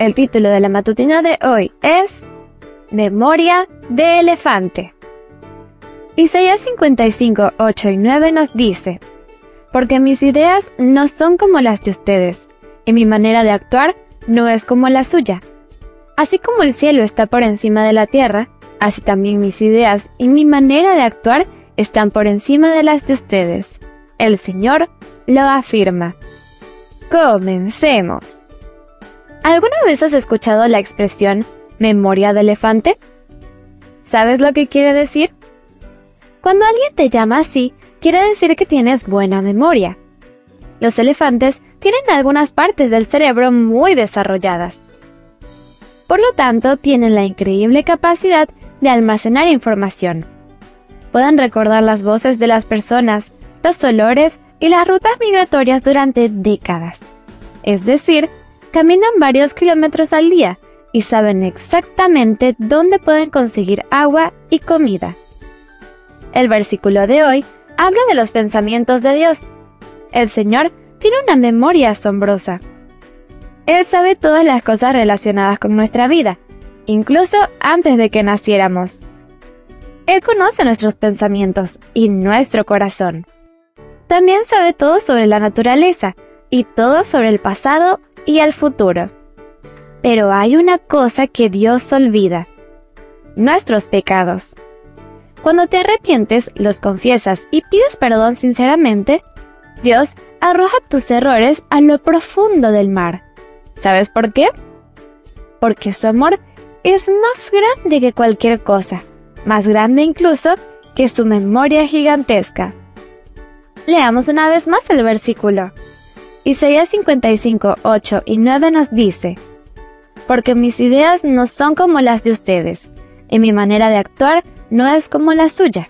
El título de la matutina de hoy es Memoria de elefante. Isaías 55, 8 y 9 nos dice, Porque mis ideas no son como las de ustedes, y mi manera de actuar no es como la suya. Así como el cielo está por encima de la tierra, así también mis ideas y mi manera de actuar están por encima de las de ustedes. El Señor lo afirma. Comencemos. ¿Alguna vez has escuchado la expresión memoria de elefante? ¿Sabes lo que quiere decir? Cuando alguien te llama así, quiere decir que tienes buena memoria. Los elefantes tienen algunas partes del cerebro muy desarrolladas. Por lo tanto, tienen la increíble capacidad de almacenar información. Pueden recordar las voces de las personas, los olores y las rutas migratorias durante décadas. Es decir, caminan varios kilómetros al día y saben exactamente dónde pueden conseguir agua y comida. El versículo de hoy habla de los pensamientos de Dios. El Señor tiene una memoria asombrosa. Él sabe todas las cosas relacionadas con nuestra vida, incluso antes de que naciéramos. Él conoce nuestros pensamientos y nuestro corazón. También sabe todo sobre la naturaleza y todo sobre el pasado y el futuro. Pero hay una cosa que Dios olvida. Nuestros pecados. Cuando te arrepientes, los confiesas y pides perdón sinceramente, Dios arroja tus errores a lo profundo del mar. ¿Sabes por qué? Porque su amor es más grande que cualquier cosa, más grande incluso que su memoria gigantesca. Leamos una vez más el versículo. Isaías 55, 8 y 9 nos dice, Porque mis ideas no son como las de ustedes, y mi manera de actuar no es como la suya.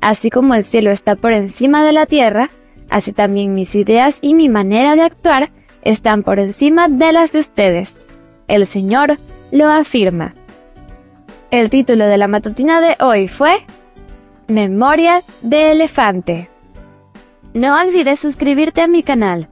Así como el cielo está por encima de la tierra, así también mis ideas y mi manera de actuar están por encima de las de ustedes. El Señor lo afirma. El título de la matutina de hoy fue Memoria de Elefante. No olvides suscribirte a mi canal.